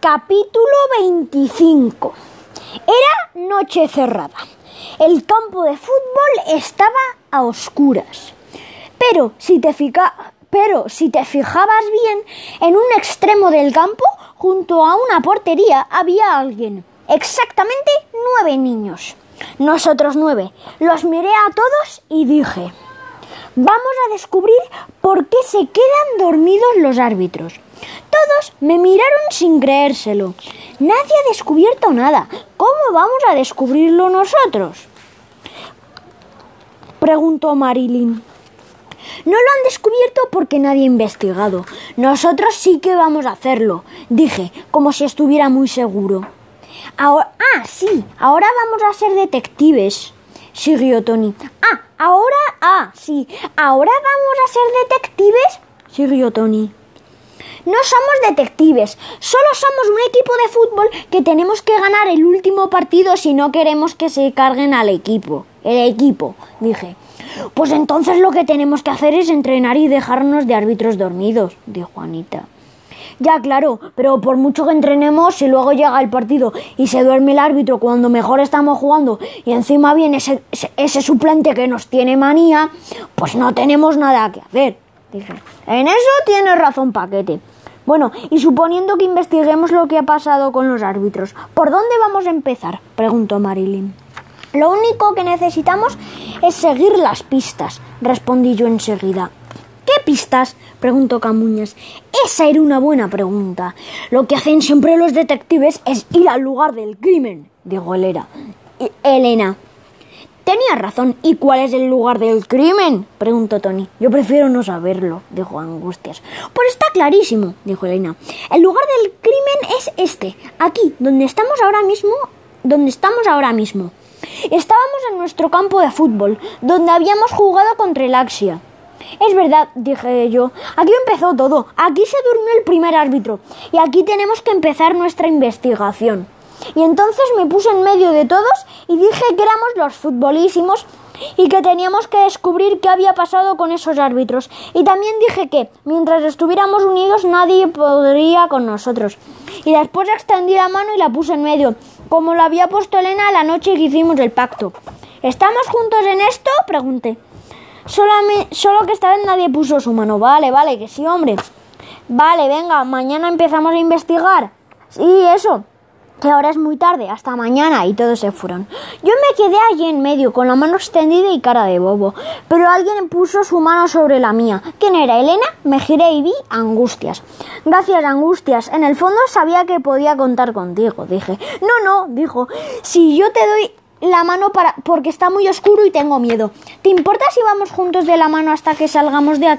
Capítulo 25 Era noche cerrada. El campo de fútbol estaba a oscuras. Pero si te, pero si te fijabas bien, en un extremo del campo, junto a una portería, había alguien. Exactamente nueve niños. Nosotros nueve. Los miré a todos y dije, vamos a descubrir por qué se quedan dormidos los árbitros. Todos me miraron sin creérselo. Nadie ha descubierto nada. ¿Cómo vamos a descubrirlo nosotros? Preguntó Marilyn. No lo han descubierto porque nadie ha investigado. Nosotros sí que vamos a hacerlo, dije, como si estuviera muy seguro. Ahora, ah, sí, ahora vamos a ser detectives, siguió Tony. Ah, ahora, ah, sí, ahora vamos a ser detectives, siguió Tony. No somos detectives, solo somos un equipo de fútbol que tenemos que ganar el último partido si no queremos que se carguen al equipo. El equipo, dije. Pues entonces lo que tenemos que hacer es entrenar y dejarnos de árbitros dormidos, dijo Anita. Ya, claro, pero por mucho que entrenemos, si luego llega el partido y se duerme el árbitro cuando mejor estamos jugando y encima viene ese, ese, suplente que nos tiene manía, pues no tenemos nada que hacer. Dije, en eso tienes razón, paquete. Bueno, y suponiendo que investiguemos lo que ha pasado con los árbitros, ¿por dónde vamos a empezar? preguntó Marilyn. Lo único que necesitamos es seguir las pistas, respondí yo enseguida. ¿Qué pistas? preguntó Camuñas. Esa era una buena pregunta. Lo que hacen siempre los detectives es ir al lugar del crimen, dijo Elena. Elena. Tenía razón. ¿Y cuál es el lugar del crimen? preguntó Tony. Yo prefiero no saberlo, dijo Angustias. Pues está clarísimo, dijo Elena. El lugar del crimen es este, aquí, donde estamos ahora mismo, donde estamos ahora mismo. Estábamos en nuestro campo de fútbol, donde habíamos jugado contra el Axia. Es verdad, dije yo. Aquí empezó todo. Aquí se durmió el primer árbitro. Y aquí tenemos que empezar nuestra investigación. Y entonces me puse en medio de todos y dije que éramos los futbolísimos y que teníamos que descubrir qué había pasado con esos árbitros. Y también dije que, mientras estuviéramos unidos, nadie podría con nosotros. Y después extendí la mano y la puse en medio, como lo había puesto Elena la noche que hicimos el pacto. ¿Estamos juntos en esto? pregunté. Solo que esta vez nadie puso su mano. Vale, vale, que sí, hombre. Vale, venga, mañana empezamos a investigar. Sí, eso que ahora es muy tarde, hasta mañana, y todos se fueron. Yo me quedé allí en medio, con la mano extendida y cara de bobo, pero alguien puso su mano sobre la mía. ¿Quién era? Elena? Me giré y vi Angustias. Gracias, Angustias. En el fondo sabía que podía contar contigo, dije. No, no, dijo. Si yo te doy la mano para porque está muy oscuro y tengo miedo. ¿Te importa si vamos juntos de la mano hasta que salgamos de aquí?